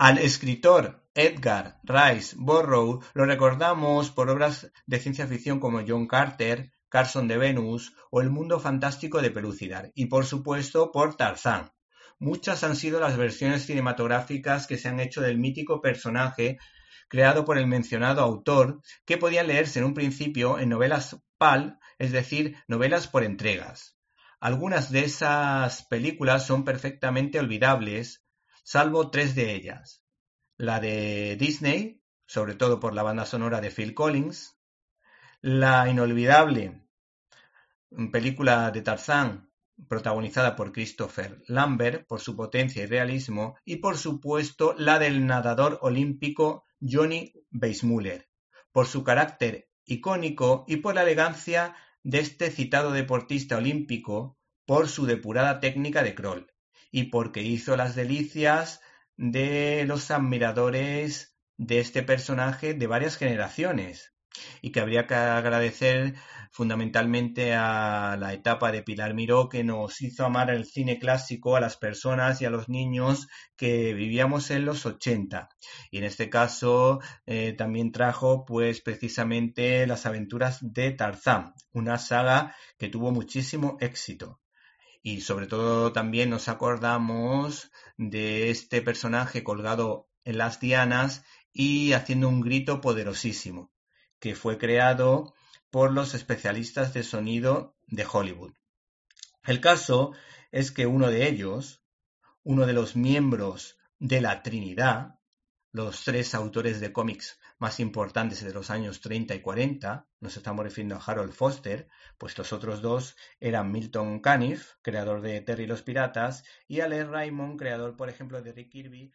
Al escritor Edgar Rice Burroughs lo recordamos por obras de ciencia ficción como John Carter, Carson de Venus o El mundo fantástico de Pelucidar y por supuesto por Tarzán. Muchas han sido las versiones cinematográficas que se han hecho del mítico personaje creado por el mencionado autor, que podía leerse en un principio en novelas PAL, es decir, novelas por entregas. Algunas de esas películas son perfectamente olvidables, salvo tres de ellas. La de Disney, sobre todo por la banda sonora de Phil Collins, la inolvidable película de Tarzán, protagonizada por Christopher Lambert por su potencia y realismo, y por supuesto la del nadador olímpico Johnny Weissmuller, por su carácter icónico y por la elegancia de este citado deportista olímpico, por su depurada técnica de crawl y porque hizo las delicias de los admiradores de este personaje de varias generaciones. Y que habría que agradecer fundamentalmente a la etapa de Pilar Miró que nos hizo amar el cine clásico a las personas y a los niños que vivíamos en los 80 y en este caso eh, también trajo pues precisamente las aventuras de Tarzán una saga que tuvo muchísimo éxito y sobre todo también nos acordamos de este personaje colgado en las dianas y haciendo un grito poderosísimo, que fue creado por los especialistas de sonido de Hollywood. El caso es que uno de ellos, uno de los miembros de la Trinidad, los tres autores de cómics más importantes de los años 30 y 40, nos estamos refiriendo a Harold Foster, pues los otros dos eran Milton Caniff, creador de Terry y los Piratas, y Alex Raymond, creador, por ejemplo, de Rick Kirby.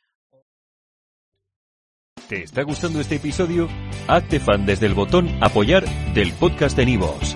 ¿Te está gustando este episodio? Hazte fan desde el botón Apoyar del podcast de Nivos.